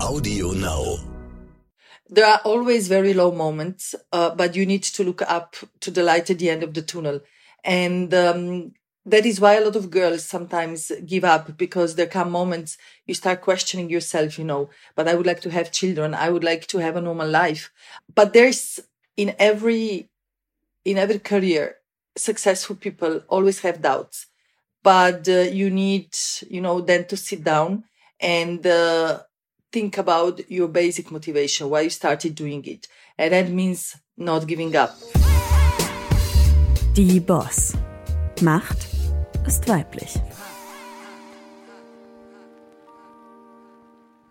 Audio Now. There are always very low moments, uh, but you need to look up to the light at the end of the tunnel. And um, that is why a lot of girls sometimes give up because there come moments you start questioning yourself, you know, but I would like to have children. I would like to have a normal life. But there's in every, in every career, successful people always have doubts, but uh, you need, you know, then to sit down and uh, think about your basic motivation, why you started doing it. And that means not giving up. Die Boss. Macht ist weiblich.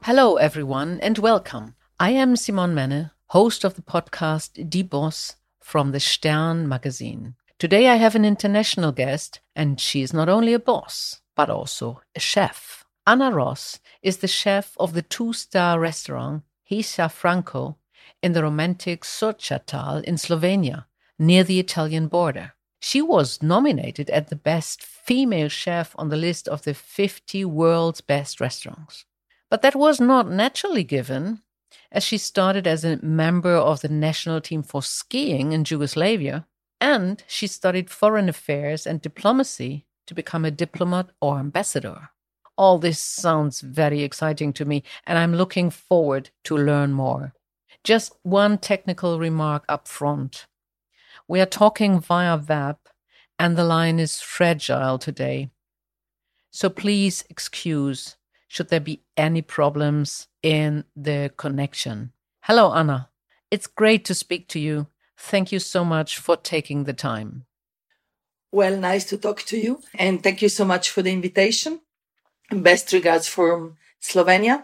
Hello, everyone, and welcome. I am Simon Menne, host of the podcast Die Boss from the Stern magazine. Today I have an international guest, and she is not only a boss, but also a chef. Ana Roš is the chef of the two star restaurant Hiša Franco in the romantic Sochatal in Slovenia, near the Italian border. She was nominated as the best female chef on the list of the 50 world's best restaurants. But that was not naturally given, as she started as a member of the national team for skiing in Yugoslavia, and she studied foreign affairs and diplomacy to become a diplomat or ambassador. All this sounds very exciting to me, and I'm looking forward to learn more. Just one technical remark up front. We are talking via web, and the line is fragile today. So please excuse should there be any problems in the connection. Hello, Ana. It's great to speak to you. Thank you so much for taking the time. Well, nice to talk to you. And thank you so much for the invitation. Best regards from Slovenia.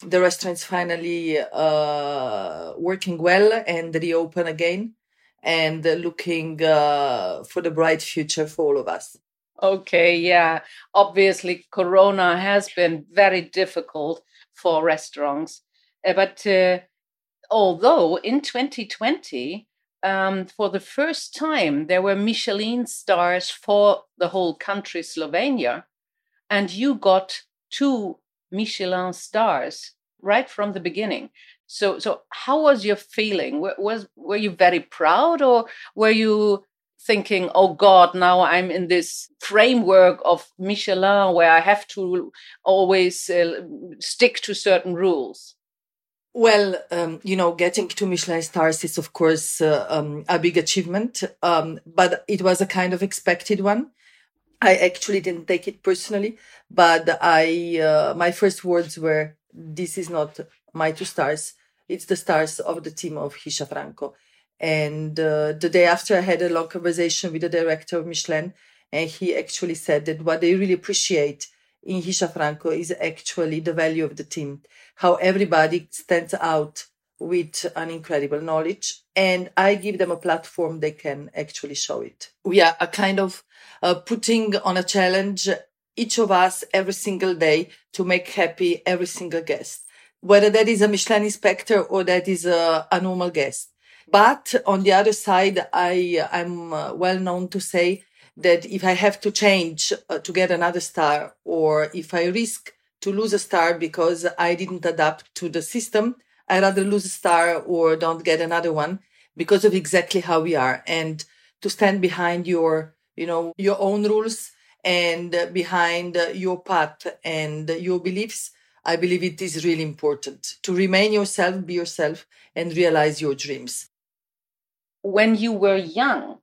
The restaurant's finally uh, working well and reopen again and looking uh, for the bright future for all of us. Okay, yeah. Obviously, Corona has been very difficult for restaurants. Uh, but uh, although in 2020, um, for the first time, there were Michelin stars for the whole country, Slovenia, and you got two Michelin stars right from the beginning. So, so how was your feeling? Was were you very proud, or were you thinking, "Oh God, now I'm in this framework of Michelin where I have to always uh, stick to certain rules"? Well, um, you know, getting to Michelin stars is, of course, uh, um, a big achievement, um, but it was a kind of expected one. I actually didn't take it personally, but I, uh, my first words were, "This is not my two stars. It's the stars of the team of Hiša Franco." And uh, the day after, I had a long conversation with the director of Michelin, and he actually said that what they really appreciate in Hiša Franco is actually the value of the team, how everybody stands out with an incredible knowledge. And I give them a platform they can actually show it. We are a kind of uh, putting on a challenge each of us every single day to make happy every single guest, whether that is a Michelin inspector or that is a, a normal guest. But on the other side, I, I'm uh, well known to say that if I have to change uh, to get another star, or if I risk to lose a star because I didn't adapt to the system, I rather lose a star or don't get another one because of exactly how we are. And to stand behind your, you know, your own rules and behind your path and your beliefs, I believe it is really important to remain yourself, be yourself, and realize your dreams. When you were young,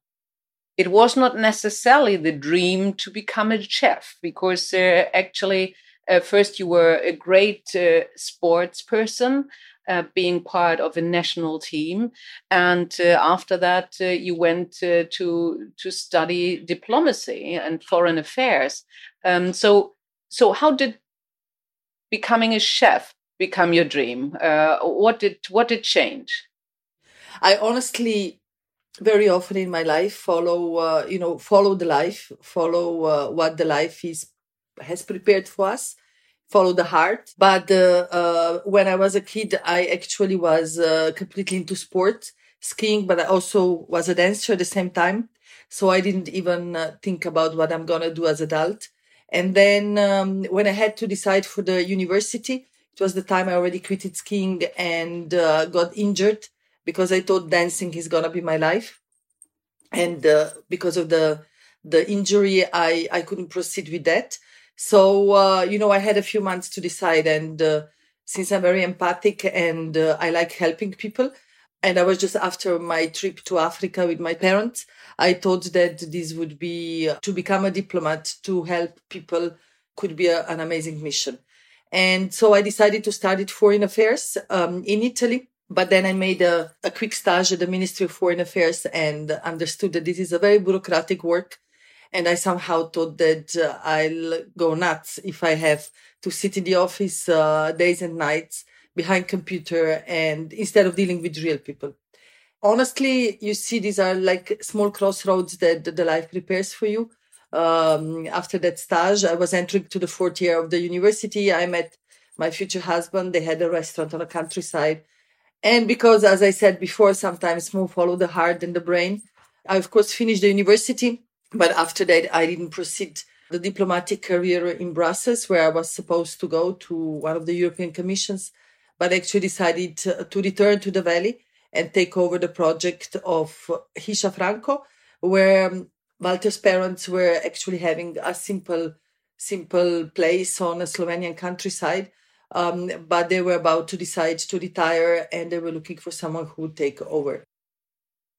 it was not necessarily the dream to become a chef because uh, actually uh, first you were a great uh, sports person uh, being part of a national team. And uh, after that uh, you went to to study diplomacy and foreign affairs. Um, so so how did becoming a chef become your dream? What did what did change? I honestly very often in my life follow uh, you know follow the life follow uh, what the life is has prepared for us follow the heart. But uh, uh when i was a kid i actually was uh, completely into sport skiing but i also was a dancer at the same time. So i didn't even uh, think about what i'm going to do as adult. And then um, when i had to decide for the university It was the time I already quitted skiing and uh, got injured because I thought dancing is gonna be my life, and uh, because of the the injury, I I couldn't proceed with that. So uh, you know, I had a few months to decide, and uh, since I'm very empathic and uh, I like helping people, and I was just after my trip to Africa with my parents, I thought that this would be uh, to become a diplomat to help people could be a, an amazing mission. And so I decided to study foreign affairs um, in Italy. But then I made a, a quick stage at the Ministry of Foreign Affairs and understood that this is a very bureaucratic work. And I somehow thought that uh, I'll go nuts if I have to sit in the office uh, days and nights behind computer and instead of dealing with real people. Honestly, you see, these are like small crossroads that the life prepares for you. Um, after that stage, I was entering to the fourth year of the university. I met my future husband. They had a restaurant on the countryside. And because, as I said before, sometimes more follow the heart than the brain. I, of course, finished the university, but after that, I didn't proceed the diplomatic career in Brussels, where I was supposed to go to one of the European commissions, but actually decided to, to return to the Valley and take over the project of Hiša Franco, where Walter's parents were actually having a simple, simple place on a Slovenian countryside. Um, but they were about to decide to retire and they were looking for someone who would take over.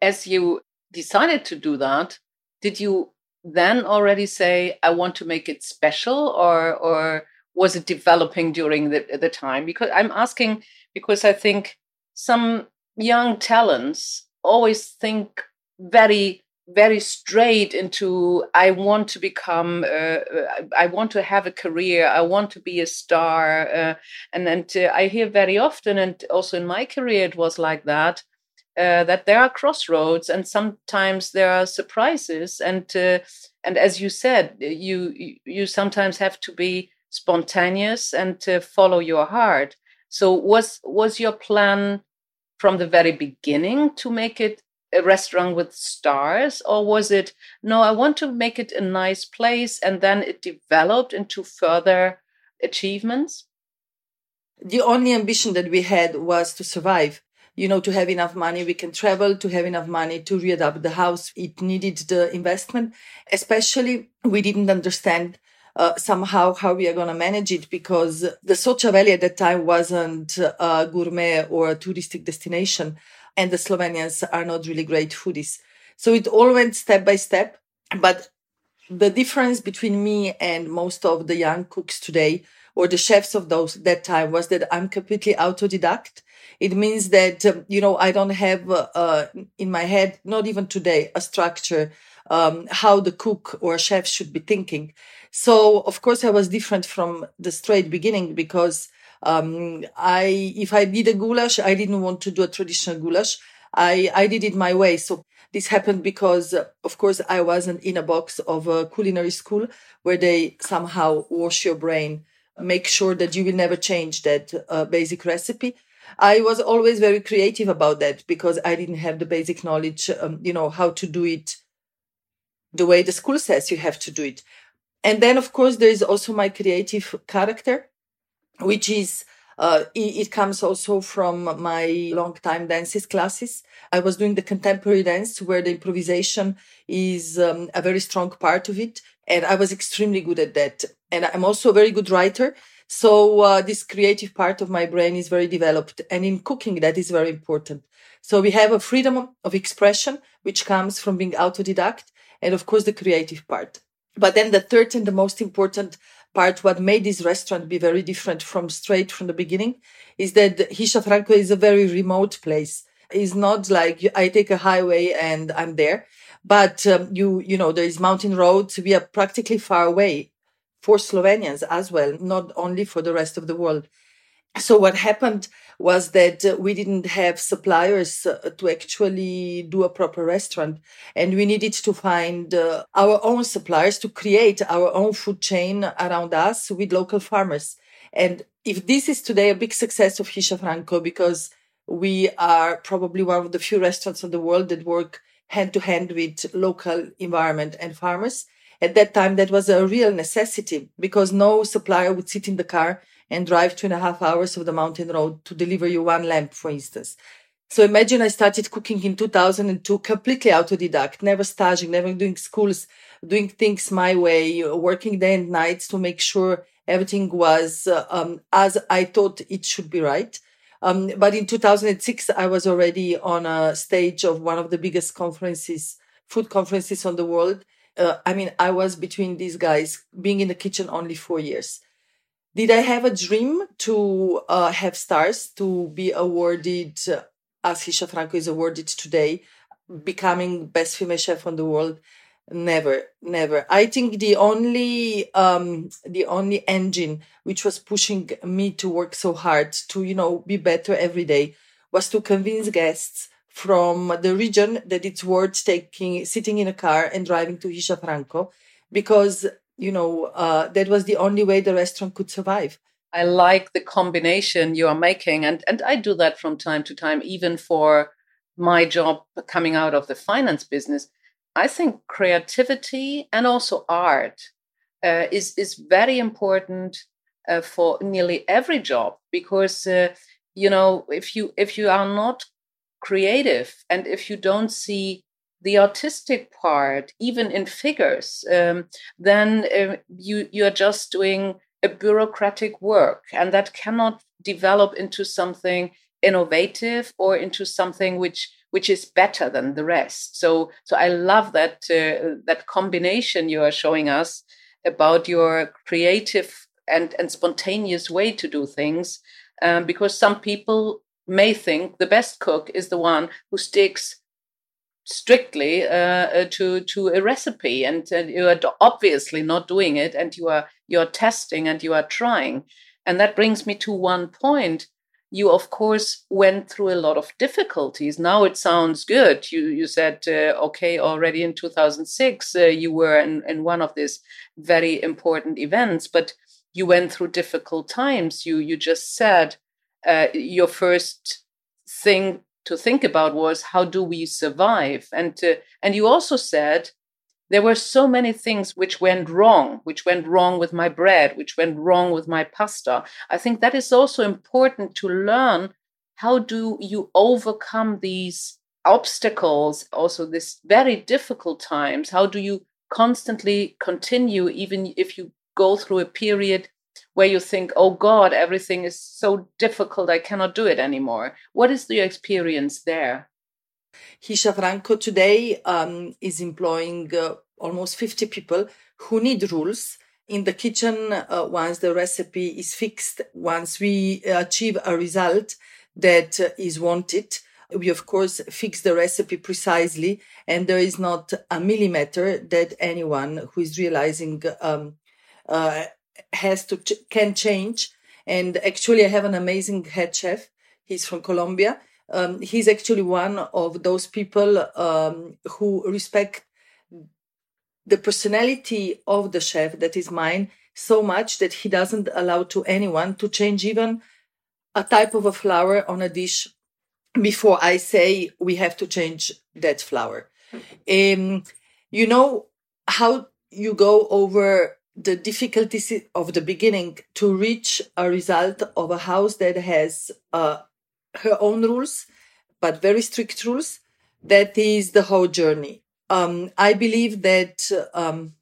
As you decided to do that, did you then already say, I want to make it special or, or was it developing during the, the time? Because I'm asking because I think some young talents always think very very straight into i want to become uh, uh, i want to have a career i want to be a star uh, and then i hear very often and also in my career it was like that uh, that there are crossroads and sometimes there are surprises. And uh, and as you said you you sometimes have to be spontaneous and to follow your heart. So was was your plan from the very beginning to make it a restaurant with stars? Or was it no i want to make it a nice place and then it developed into further achievements? The only ambition that we had was to survive you know to have enough money we can travel to have enough money to readapt the house it needed the investment especially we didn't understand uh, somehow how we are going to manage it because the Soča Valley at that time wasn't a gourmet or a touristic destination. And the Slovenians are not really great foodies. So it all went step by step. But the difference between me and most of the young cooks today or the chefs of those that time was that I'm completely autodidact. It means that, um, you know, I don't have uh, in my head, not even today, a structure um, how the cook or chef should be thinking. So of course I was different from the straight beginning because um, I if I did a goulash, I didn't want to do a traditional goulash. I I did it my way. So this happened because, uh, of course, I wasn't in a box of a culinary school where they somehow wash your brain, make sure that you will never change that uh, basic recipe. I was always very creative about that because I didn't have the basic knowledge, um, you know, how to do it the way the school says you have to do it. And then, of course, there is also my creative character, which is, uh, it, comes also from my long time dances classes. I was doing the contemporary dance where the improvisation is um, a very strong part of it. And I was extremely good at that. And I'm also a very good writer. So uh, this creative part of my brain is very developed. And in cooking, that is very important. So we have a freedom of expression, which comes from being autodidact and of course the creative part. But then the third and the most important part, what made this restaurant be very different from straight from the beginning, is that Hiša Franco is a very remote place. It's not like I take a highway and I'm there, but um, you you know there is mountain roads. We are practically far away for Slovenians as well, not only for the rest of the world. So what happened was that uh, we didn't have suppliers uh, to actually do a proper restaurant and we needed to find uh, our own suppliers to create our own food chain around us with local farmers. And if this is today a big success of Hiša Franco because we are probably one of the few restaurants in the world that work hand to hand with local environment and farmers. At that time, that was a real necessity because no supplier would sit in the car and drive two and a half hours of the mountain road to deliver you one lamp, for instance. So imagine I started cooking in 2002, completely autodidact, never staging, never doing schools, doing things my way, working day and nights to make sure everything was uh, um, as I thought it should be right. Um, but in 2006, I was already on a stage of one of the biggest conferences, food conferences on the world. Uh, I mean, I was between these guys being in the kitchen only four years. Did I have a dream to uh, have stars, to be awarded, uh, as Hiša Franco is awarded today, becoming best female chef on the world? Never, never. I think the only, um, the only engine which was pushing me to work so hard to, you know, be better every day was to convince guests from the region that it's worth taking, sitting in a car and driving to Hiša Franco because, you know, uh, that was the only way the restaurant could survive. I like the combination you are making. And, and I do that from time to time, even for my job coming out of the finance business I think creativity and also art uh, is is very important uh, for nearly every job because uh, you know if you if you are not creative and if you don't see the artistic part even in figures um, then uh, you you are just doing a bureaucratic work and that cannot develop into something innovative or into something which which is better than the rest. So, so I love that uh, that combination you are showing us about your creative and and spontaneous way to do things, um, because some people may think the best cook is the one who sticks strictly uh, uh to to a recipe and, you are obviously not doing it and you are you are testing and you are trying. And that brings me to one point. You of course went through a lot of difficulties. Now it sounds good. You you said uh, okay already in 2006 uh, you were in, in one of these very important events but you went through difficult times. You you just said uh, your first thing to think about was how do we survive and uh, and you also said there were so many things which went wrong, which went wrong with my bread, which went wrong with my pasta. I think that is also important to learn how do you overcome these obstacles, also this very difficult times? How do you constantly continue, even if you go through a period where you think, oh God, everything is so difficult, I cannot do it anymore? What is the experience there? Hiša Franco today um, is employing uh, almost 50 people who need rules in the kitchen uh, once the recipe is fixed, once we achieve a result that uh, is wanted. We of course fix the recipe precisely, and there is not a millimeter that anyone who is realizing um, uh, has to ch- can change. And actually, I have an amazing head chef. He's from Colombia, um, he's actually one of those people um, who respect the personality of the chef that is mine so much that he doesn't allow to anyone to change even a type of a flour on a dish before I say we have to change that flour. Um, you know how you go over the difficulties of the beginning to reach a result of a house that has uh, her own rules, but very strict rules. That is the whole journey. Um, I believe that, um,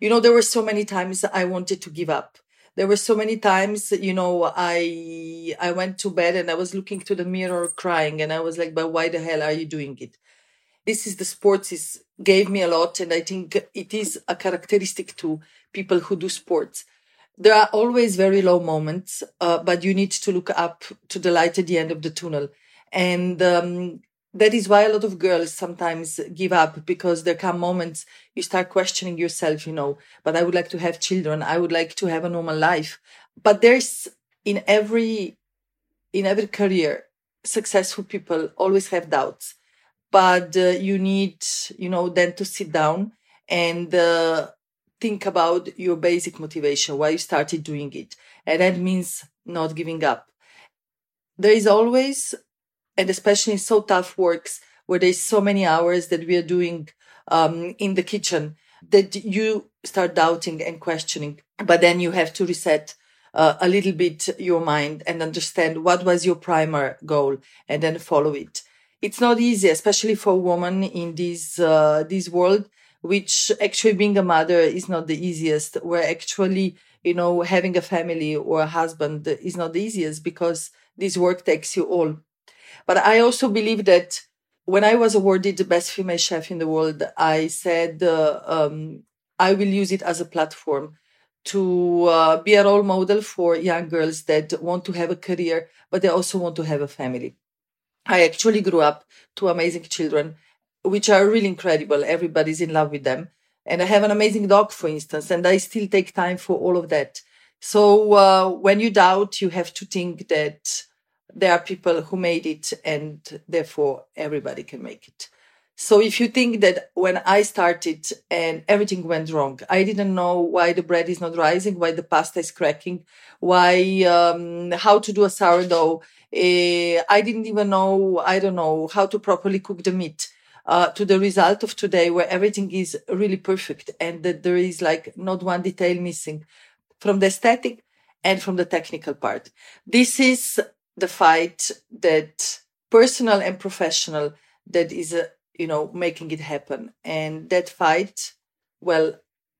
you know, there were so many times I wanted to give up. There were so many times, you know, I I went to bed and I was looking to the mirror crying, and I was like, "But why the hell are you doing it?" This is the sports is gave me a lot, and I think it is a characteristic to people who do sports there are always very low moments, uh, but you need to look up to the light at the end of the tunnel. And um, that is why a lot of girls sometimes give up because there come moments you start questioning yourself, you know, but I would like to have children. I would like to have a normal life. But there's in every, in every career, successful people always have doubts, but uh, you need, you know, then to sit down and, uh, think about your basic motivation, why you started doing it. And that means not giving up. There is always, and especially in so tough works where there's so many hours that we are doing um, in the kitchen, that you start doubting and questioning. But then you have to reset uh, a little bit your mind and understand what was your primary goal and then follow it. It's not easy, especially for a woman in this, uh, this world, which actually being a mother is not the easiest, where actually, you know, having a family or a husband is not the easiest because this work takes you all. But I also believe that when I was awarded the best female chef in the world, I said, uh, um, I will use it as a platform to uh, be a role model for young girls that want to have a career, but they also want to have a family. I actually grew up two amazing children, which are really incredible. Everybody's in love with them. And I have an amazing dog, for instance, and I still take time for all of that. So uh, when you doubt, you have to think that there are people who made it and therefore everybody can make it. So if you think that when I started and everything went wrong, I didn't know why the bread is not rising, why the pasta is cracking, why, um, how to do a sourdough. Uh, I didn't even know, I don't know, how to properly cook the meat. Uh, to the result of today where everything is really perfect and that there is like not one detail missing from the aesthetic and from the technical part. This is the fight that personal and professional that is a you know, making it happen. And that fight, well,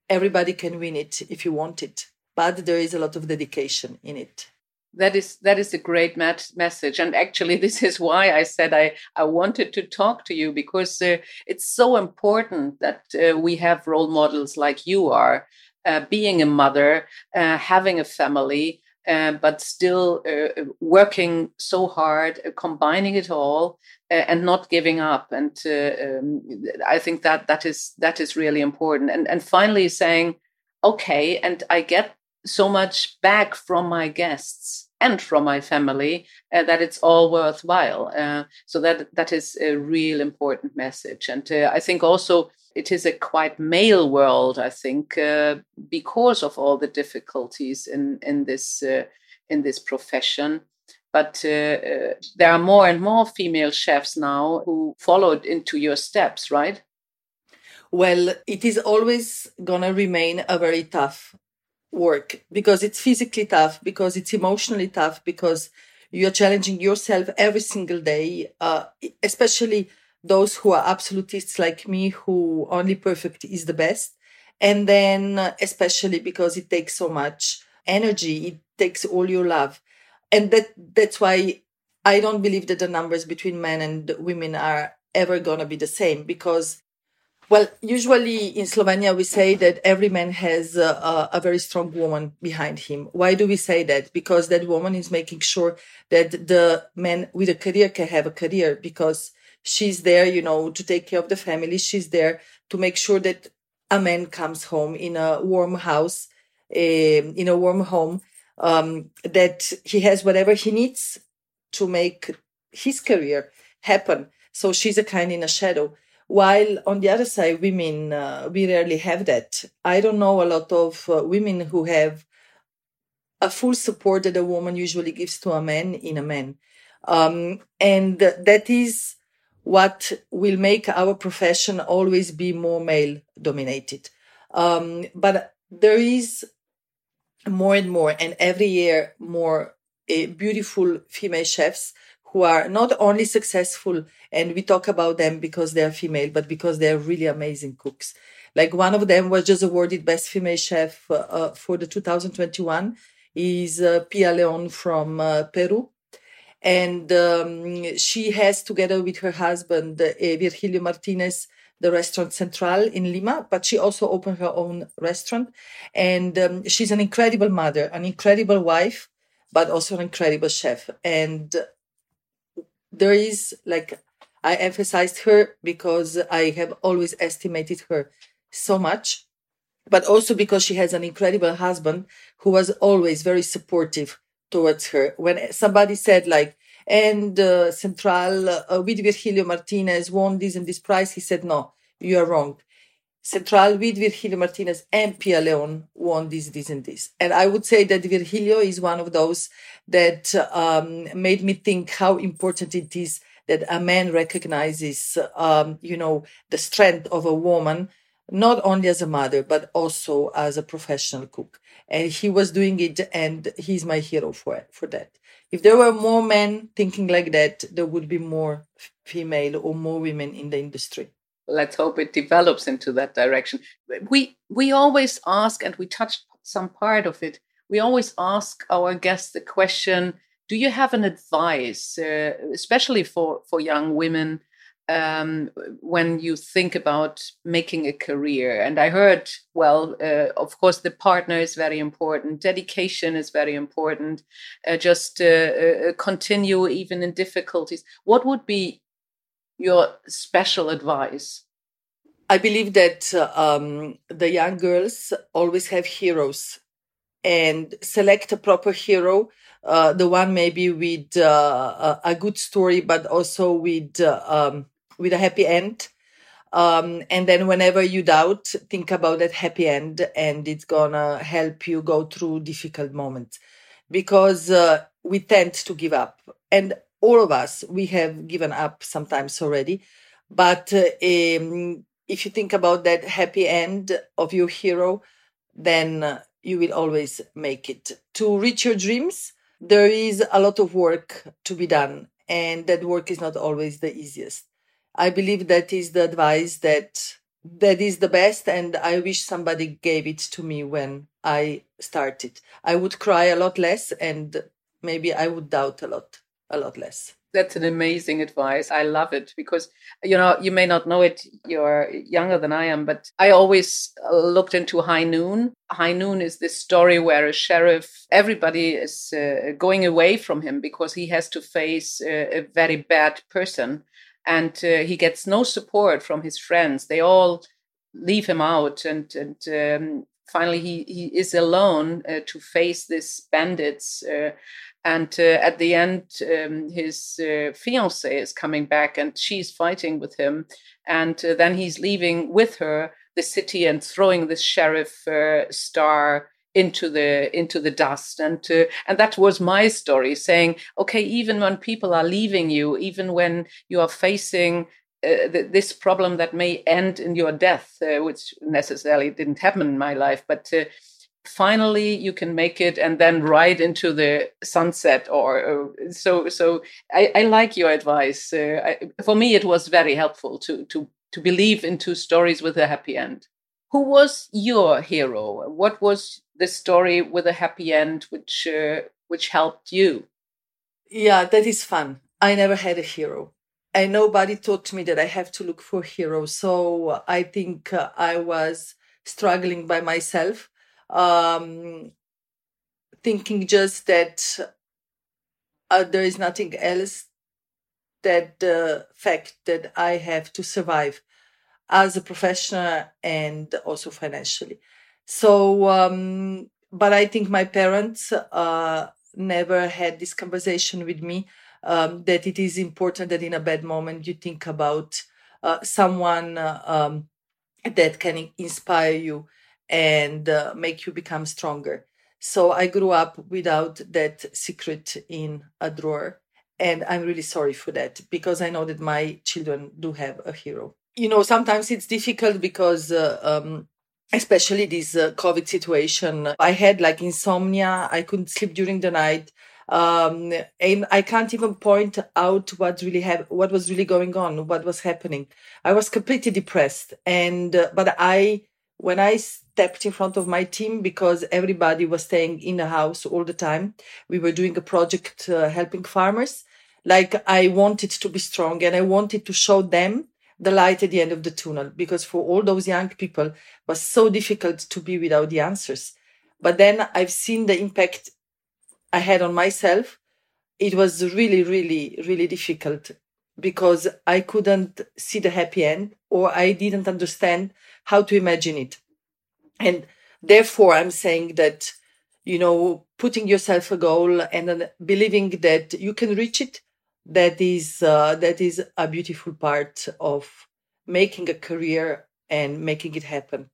everybody can win it if you want it, but there is a lot of dedication in it. That is that is a great mat- message, and actually, this is why I said I I wanted to talk to you because uh, it's so important that uh, we have role models like you are, uh, being a mother, uh, having a family, uh, but still uh, working so hard, uh, combining it all, uh, and not giving up. And uh, um, I think that that is that is really important. And and finally saying, okay, and I get so much back from my guests and from my family uh, that it's all worthwhile. so that that is a real important message. And I think also it is a quite male world, I think, uh, because of all the difficulties in in this uh, in this profession. But uh, uh, there are more and more female chefs now who followed into your steps, right? Well, it is always gonna remain a very tough work because it's physically tough, because it's emotionally tough, because you're challenging yourself every single day, uh, especially those who are absolutists like me, who only perfect is the best. And then, uh, especially because it takes so much energy, it takes all your love. And that, that's why I don't believe that the numbers between men and women are ever going to be the same because well, usually in Slovenia, we say that every man has a, a, very strong woman behind him. Why do we say that? Because that woman is making sure that the man with a career can have a career because she's there, you know, to take care of the family. She's there to make sure that a man comes home in a warm house, uh, in a warm home, um, that he has whatever he needs to make his career happen. So she's a kind in a shadow. While on the other side, women, uh, we rarely have that. I don't know a lot of uh, women who have a full support that a woman usually gives to a man in a man. Um, and that is what will make our profession always be more male dominated. Um, but there is more and more, and every year more uh, beautiful female chefs who are not only successful, and we talk about them because they are female, but because they are really amazing cooks. Like one of them was just awarded best female chef uh, uh, for the 2021 is uh, Pia Leon from uh, Peru. And um, she has together with her husband uh, virgilio martinez the restaurant central in lima but she also opened her own restaurant. And um, she's an incredible mother an incredible wife but also an incredible chef. And there is like i emphasized her because i have always estimated her so much but also because she has an incredible husband who was always very supportive towards her. When somebody said like, and uh, Central uh, with Virgilio Martinez won this and this prize, he said, no, you are wrong. Central with Virgilio Martinez and Pia Leon won this, this, and this. And I would say that Virgilio is one of those that um, made me think how important it is that a man recognizes, um, you know, the strength of a woman, not only as a mother, but also as a professional cook. and he was doing it and he's my hero for for that if there were more men thinking like that there would be more female or more women in the industry let's hope it develops into that direction we we always ask and we touched some part of it we always ask our guests the question do you have an advice uh, especially for for young women um, when you think about making a career. And I heard, well, uh, of course, the partner is very important, dedication is very important, uh, just uh, uh continue even in difficulties. What would be your special advice? I believe that um, the young girls always have heroes and select a proper hero. Uh, the one maybe with uh, a good story, but also with um, with a happy end. Um, and then whenever you doubt, think about that happy end and it's gonna help you go through difficult moments because uh, we tend to give up. And all of us, we have given up sometimes already. But uh, um, if you think about that happy end of your hero, then uh, you will always make it. To reach your dreams, there is a lot of work to be done, and that work is not always the easiest. I believe that is the advice that that is the best and I wish somebody gave it to me when I started. I would cry a lot less and maybe I would doubt a lot a lot less. That's an amazing advice. I love it because you know you may not know it. You're younger than I am, but I always uh, looked into High Noon. High Noon is this story where a sheriff, everybody is uh, going away from him because he has to face a very bad person and uh, he gets no support from his friends. They all leave him out, and and um, finally he he is alone uh, to face these bandits. Uh, and uh, at the end, um, his uh, fiance is coming back, and she's fighting with him. And uh, then he's leaving with her the city and throwing the sheriff star into the into the dust and to, and that was my story saying okay even when people are leaving you even when you are facing uh, th- this problem that may end in your death uh, which necessarily didn't happen in my life but uh, finally you can make it and then ride into the sunset or so so I, I, like your advice uh, I, for me it was very helpful to to to believe into stories with a happy end who was your hero what was the story with a happy end, which uh, which helped you. Yeah, that is fun. I never had a hero, and nobody taught me that I have to look for heroes. So I think uh, I was struggling by myself, um, thinking just that uh, there is nothing else that the fact that I have to survive as a professional and also financially. So, um, but I think my parents uh, never had this conversation with me um, that it is important that in a bad moment you think about uh, someone uh, um, that can inspire you and uh, make you become stronger. So I grew up without that secret in a drawer. And I'm really sorry for that because I know that my children do have a hero. You know, sometimes it's difficult because uh, um, especially this uh, COVID situation. I had like insomnia. I couldn't sleep during the night. Um, and I can't even point out what really what was really going on, what was happening. I was completely depressed. And, uh, but I, when I stepped in front of my team, because everybody was staying in the house all the time, we were doing a project uh, helping farmers. Like I wanted to be strong and I wanted to show them the light at the end of the tunnel because for all those young people was so difficult to be without the answers. But then i've seen the impact i had on myself. It was really really really difficult because i couldn't see the happy end or i didn't understand how to imagine it and therefore i'm saying that you know putting yourself a goal and believing that you can reach it that is uh, that is a beautiful part of making a career and making it happen.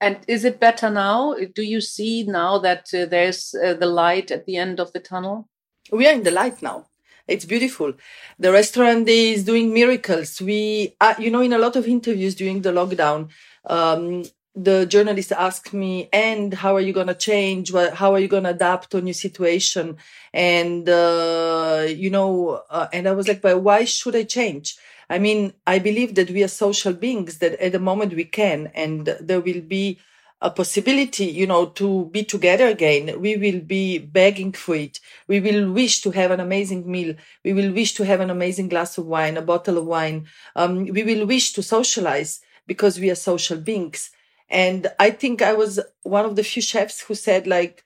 And is it better now? Do you see now that uh, there's uh, the light at the end of the tunnel? We are in the light now. It's beautiful. The restaurant is doing miracles. We, uh, you know, in a lot of interviews during the lockdown, um, the journalist asked me, and how are you going to change? How are you going to adapt to a new situation? And, uh, you know, uh, and I was like, but why should I change? I mean, I believe that we are social beings that at the moment we can, and there will be a possibility, you know, to be together again. We will be begging for it. We will wish to have an amazing meal. We will wish to have an amazing glass of wine, a bottle of wine. Um, we will wish to socialize because we are social beings. And I think I was one of the few chefs who said like,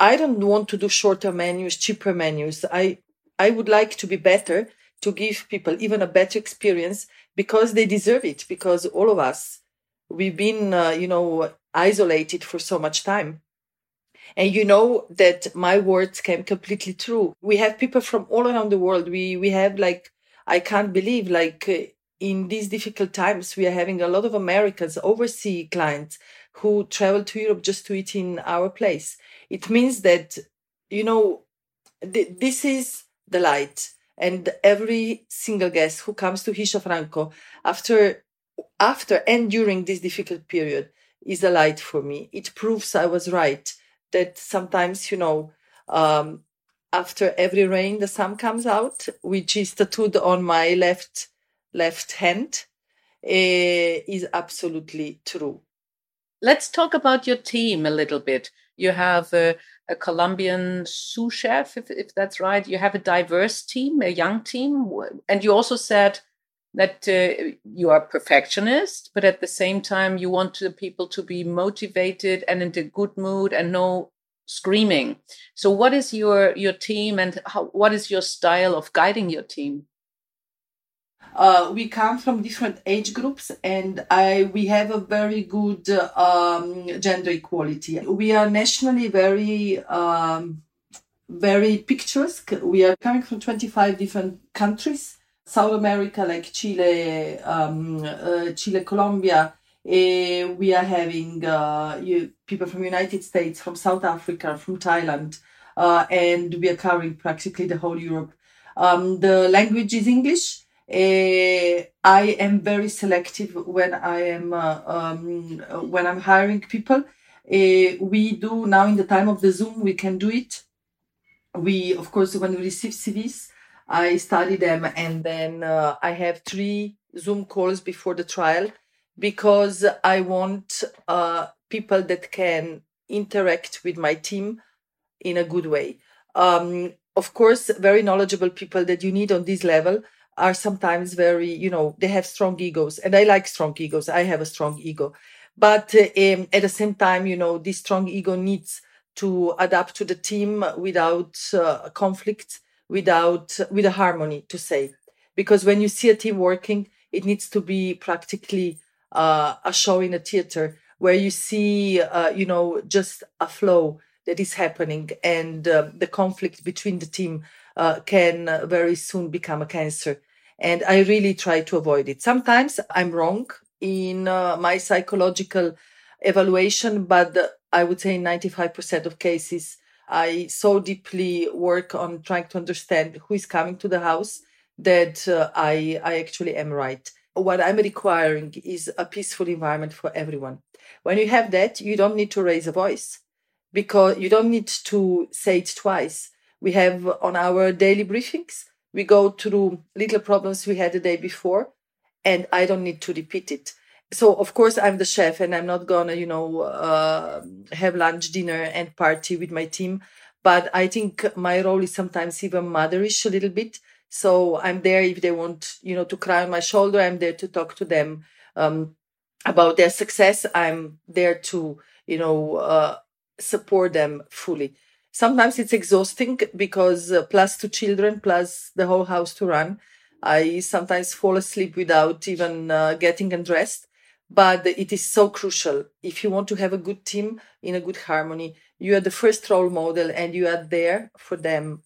I don't want to do shorter menus, cheaper menus. I, I would like to be better to give people even a better experience because they deserve it. Because all of us, we've been, uh, you know, isolated for so much time. And you know that my words came completely true. We have people from all around the world. We, we have like, I can't believe like in these difficult times, we are having a lot of Americans, overseas clients who travel to Europe just to eat in our place. It means that, you know, th- this is the light. And every single guest who comes to Hiša Franco after, after and during this difficult period is a light for me. It proves I was right that sometimes, you know, um, after every rain, the sun comes out, which is tattooed on my left left hand uh, is absolutely true. Let's talk about your team a little bit. You have a, a Colombian sous chef, if, if that's right. You have a diverse team, a young team. And you also said that uh, you are perfectionist, but at the same time, you want the people to be motivated and in a good mood and no screaming. So, what is your your team, and how, what is your style of guiding your team? Uh, we come from different age groups and I, we have a very good um, gender equality. We are nationally very, um, very picturesque. We are coming from 25 different countries. South America, like Chile, um, uh, Chile, Colombia. Uh, we are having uh, you, people from United States, from South Africa, from Thailand, uh, and we are covering practically the whole Europe. Um, the language is English uh, I am very selective when I am uh, um, when I'm hiring people. Uh, we do now in the time of the Zoom, we can do it. We, of course, when we receive CVs, I study them and then uh, I have three Zoom calls before the trial because I want uh, people that can interact with my team in a good way. Um, of course, very knowledgeable people that you need on this level are sometimes very, you know, they have strong egos. And I like strong egos. I have a strong ego. But uh, um, at the same time, you know, this strong ego needs to adapt to the team without uh, conflict, without, with a harmony to say. Because when you see a team working, it needs to be practically uh, a show in a theater where you see, uh, you know, just a flow that is happening and uh, the conflict between the team uh, can very soon become a cancer. And I really try to avoid it. Sometimes I'm wrong in uh, my psychological evaluation, but I would say in 95% of cases, I so deeply work on trying to understand who is coming to the house that uh, I, I actually am right. What I'm requiring is a peaceful environment for everyone. When you have that, you don't need to raise a voice because you don't need to say it twice we have on our daily briefings. We go through little problems we had the day before, and I don't need to repeat it. So of course I'm the chef, and I'm not gonna, you know, uh, have lunch, dinner, and party with my team. But I think my role is sometimes even motherish a little bit. So I'm there if they want, you know, to cry on my shoulder. I'm there to talk to them um, about their success. I'm there to, you know, uh, support them fully sometimes it's exhausting because uh, plus two children plus the whole house to run. I sometimes fall asleep without even uh, getting undressed. But it is so crucial. If you want to have a good team in a good harmony you are the first role model and you are there for them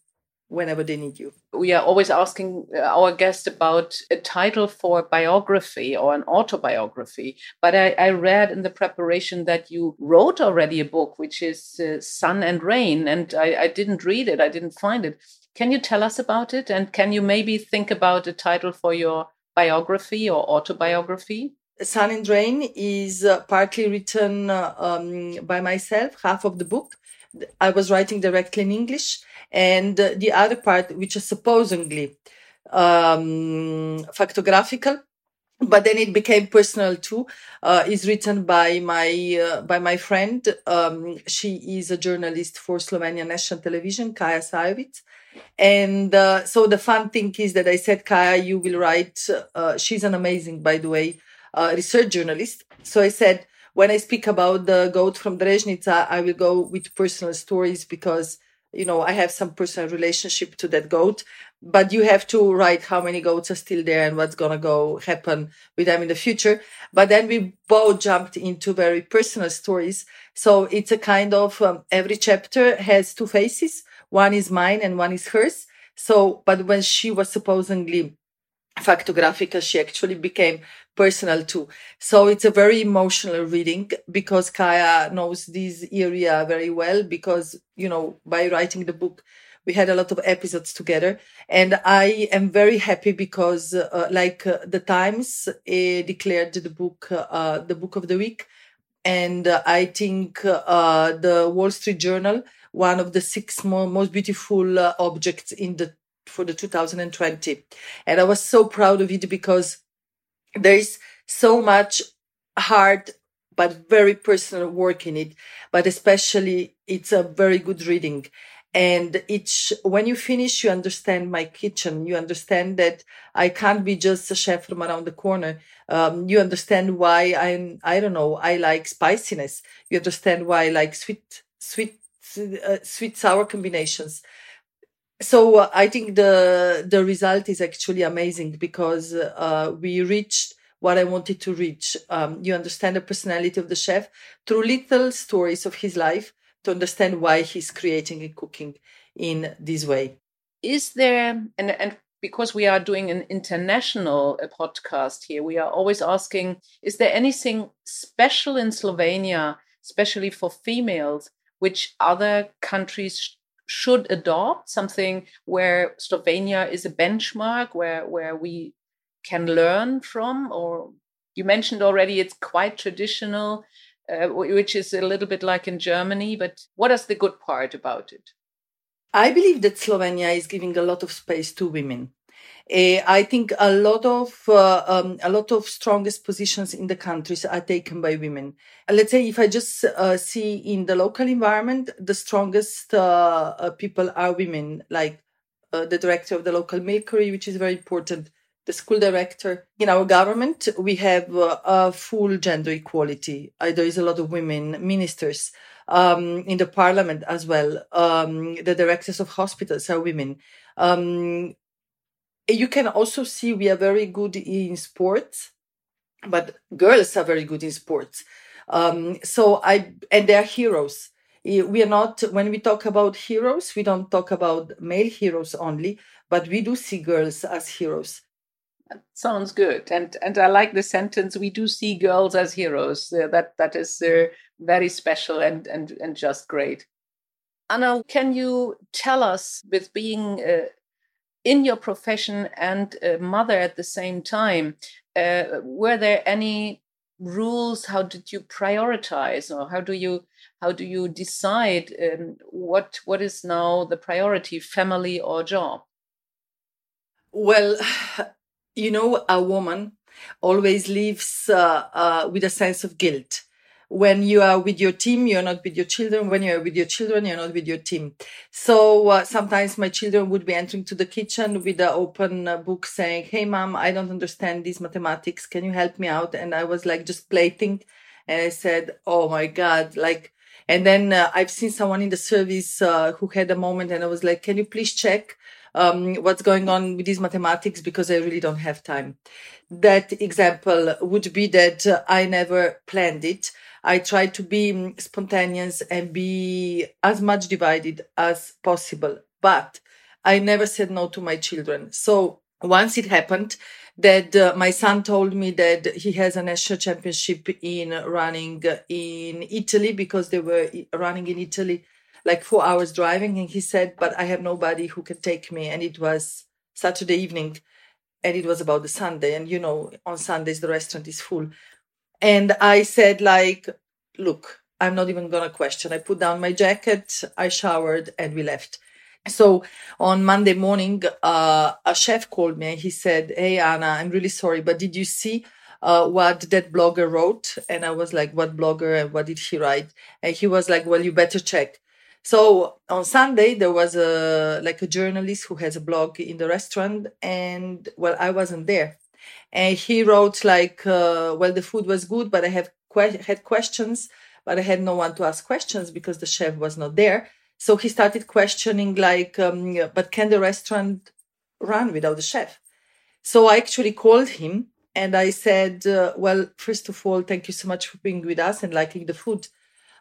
whenever they need you. We are always asking uh, our guest about a title for a biography or an autobiography. But I, I read in the preparation that you wrote already a book, which is uh, Sun and Rain, and I, I didn't read it, I didn't find it. Can you tell us about it? And can you maybe think about a title for your biography or autobiography? Sun and Rain is uh, partly written uh, um, by myself, half of the book. I was writing directly in English, and the other part, which is supposedly um, factographical, but then it became personal too. Uh, is written by my uh, by my friend. Um, she is a journalist for Slovenia National Television, Kaja Sajovic. And uh, so the fun thing is that I said, Kaja, you will write. Uh, she's an amazing, by the way, uh, research journalist. So I said, when I speak about the goat from Drežnica, I will go with personal stories because you know I have some personal relationship to that goat but you have to write how many goats are still there and what's going to go happen with them in the future. But then we both jumped into very personal stories. So it's a kind of um, every chapter has two faces. One is mine and one is hers. So, but when she was supposedly factographical, she actually became personal too. So it's a very emotional reading because Kaya knows this area very well because, you know, by writing the book, we had a lot of episodes together and i am very happy because uh, like uh, the times uh, declared the book uh, the book of the week and uh, i think uh, the wall street journal one of the six most beautiful objects in the for the 2020 and i was so proud of it because there is so much hard but very personal work in it but especially it's a very good reading. And it's when you finish you understand my kitchen. You understand that i can't be just a chef from around the corner. Um, you understand why i'm i don't know i like spiciness. You understand why i like sweet sweet uh, sweet sour combinations so uh, i think the the result is actually amazing because uh, we reached what I wanted to reach. Um, you understand the personality of the chef through little stories of his life to understand why he's creating and cooking in this way. Is there, and, and because we are doing an international uh, podcast here, we are always asking is there anything special in Slovenia, especially for females, which other countries should adopt? Something where Slovenia is a benchmark, where, where we can learn from? Or you mentioned already it's quite traditional uh, which is a little bit like in Germany. But what is the good part about it? I believe that Slovenia is giving a lot of space to women. Uh, I think a lot of uh, um, a lot of strongest positions in the countries are taken by women. Uh, let's say if I just uh, see in the local environment, the strongest uh, people are women, like the director of the local milkery, which is very important the school director. In our government, we have uh, a full gender equality. Uh, there is a lot of women ministers. Um, in the parliament as well. Um, the directors of hospitals are women. Um, you can also see we are very good in sports, but girls are very good in sports. Um, so I, and they are heroes. We are not, when we talk about heroes, we don't talk about male heroes only, but we do see girls as heroes. That sounds good, and and I like the sentence. We do see girls as heroes. Uh, that that is uh, very special and and and just great. Ana, can you tell us, with being uh, in your profession and mother at the same time, uh, were there any rules? How did you prioritize, or how do you how do you decide um, what what is now the priority, family or job? Well, you know, a woman always lives uh, uh, with a sense of guilt. When you are with your team, you're not with your children. When you're with your children, you're not with your team. So uh, sometimes my children would be entering to the kitchen with an open uh, book saying, Hey, mom, I don't understand these mathematics. Can you help me out? And I was like just plating. And I said, Oh my God, like, and then uh, I've seen someone in the service uh, who had a moment and I was like, can you please check um, what's going on with these mathematics because I really don't have time. That example would be that uh, I never planned it. I try to be mm, spontaneous and be as much divided as possible, but I never said no to my children. So once it happened that uh, my son told me that he has a national championship in running in Italy because they were running in Italy like four hours driving. And he said, but I have nobody who can take me. And it was Saturday evening. and it was about the Sunday. And you know, on Sundays the restaurant is full. And I said, like, look, I'm not even gonna question. I put down my jacket, I showered, and we left. So on Monday morning, uh, a chef called me and he said, Hey, Ana, I'm really sorry, but did you see uh, what that blogger wrote? And I was like, What blogger and what did he write? And he was like, Well, you better check. So on Sunday, there was a like a journalist who has a blog in the restaurant, and well, I wasn't there. And he wrote like, uh, Well, the food was good, but I have que- had questions, but I had no one to ask questions because the chef was not there. So he started questioning, like, um, but can the restaurant run without the chef? So I actually called him and I said, uh, well, first of all, thank you so much for being with us and liking the food.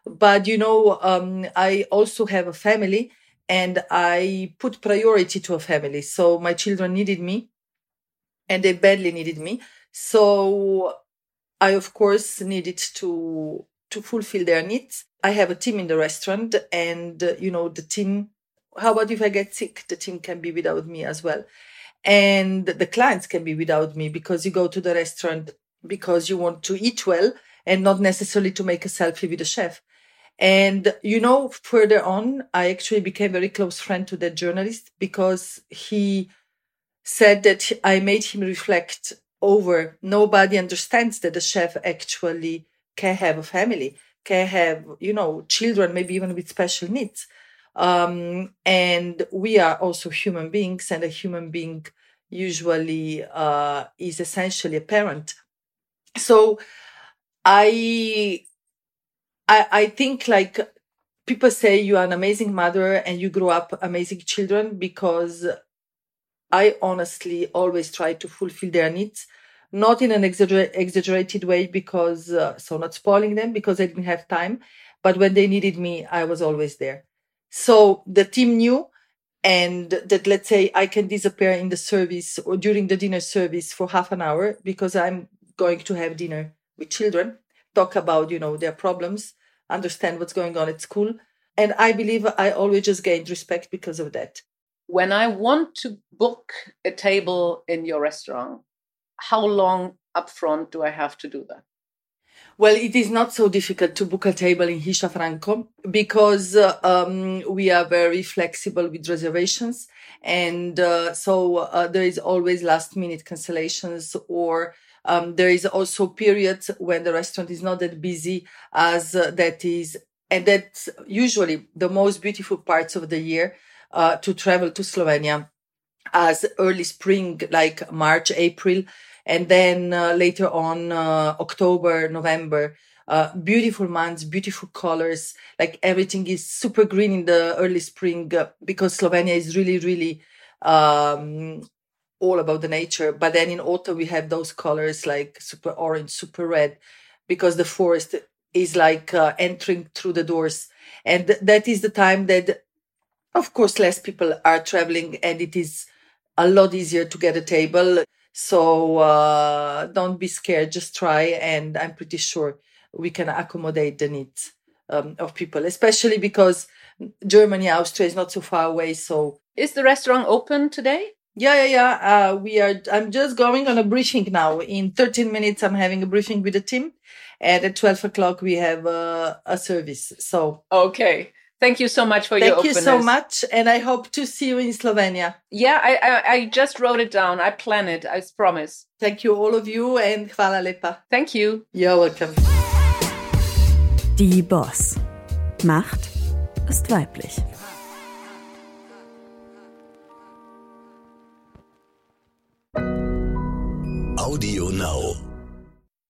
But, you know, um, I also have a family and I put priority to a family. So my children needed me and they badly needed me. So I, of course, needed to to fulfill their needs. I have a team in the restaurant and, uh, you know, the team, how about if I get sick? The team can be without me as well. And the clients can be without me because you go to the restaurant because you want to eat well and not necessarily to make a selfie with the chef. And, you know, further on, I actually became very close friend to that journalist because he said that I made him reflect over nobody understands that the chef actually can have a family, can have, you know, children, maybe even with special needs. Um, and we are also human beings, and a human being usually uh, is essentially a parent. So I, I, I think like people say you are an amazing mother and you grow up amazing children because I honestly always try to fulfill their needs not in an exagger- exaggerated way because uh, so not spoiling them because I didn't have time, but when they needed me, I was always there. So the team knew and that let's say I can disappear in the service or during the dinner service for half an hour because I'm going to have dinner with children, talk about, you know, their problems, understand what's going on at school. And I believe I always just gained respect because of that. When I want to book a table in your restaurant, how long upfront do I have to do that? Well, it is not so difficult to book a table in Hiša Franco because uh, um, we are very flexible with reservations. And uh, so uh, there is always last minute cancellations or um, there is also periods when the restaurant is not that busy as uh, that is. And that's usually the most beautiful parts of the year uh, to travel to Slovenia as early spring, like March, April, and then uh, later on uh, October, November. Uh, beautiful months, beautiful colors. Like everything is super green in the early spring uh, because Slovenia is really, really um, all about the nature. But then in autumn we have those colors like super orange, super red, because the forest is like uh, entering through the doors, and th- that is the time that, of course, less people are traveling, and it is a lot easier to get a table. So uh, don't be scared, just try. And I'm pretty sure we can accommodate the needs um, of people, especially because Germany, Austria is not so far away. So is the restaurant open today? Yeah, yeah, yeah. Uh, we are. I'm just going on a briefing now. In 13 minutes, I'm having a briefing with the team, and at 12 o'clock we have uh, a service. So okay. Thank you so much for Thank your Thank you openness. so much, and I hope to see you in Slovenia. Yeah, I, I, I just wrote it down. I plan it. I promise. Thank you, all of you, and hvala lepa. Thank you. You're welcome. Die Boss. Macht ist weiblich. Audio Now.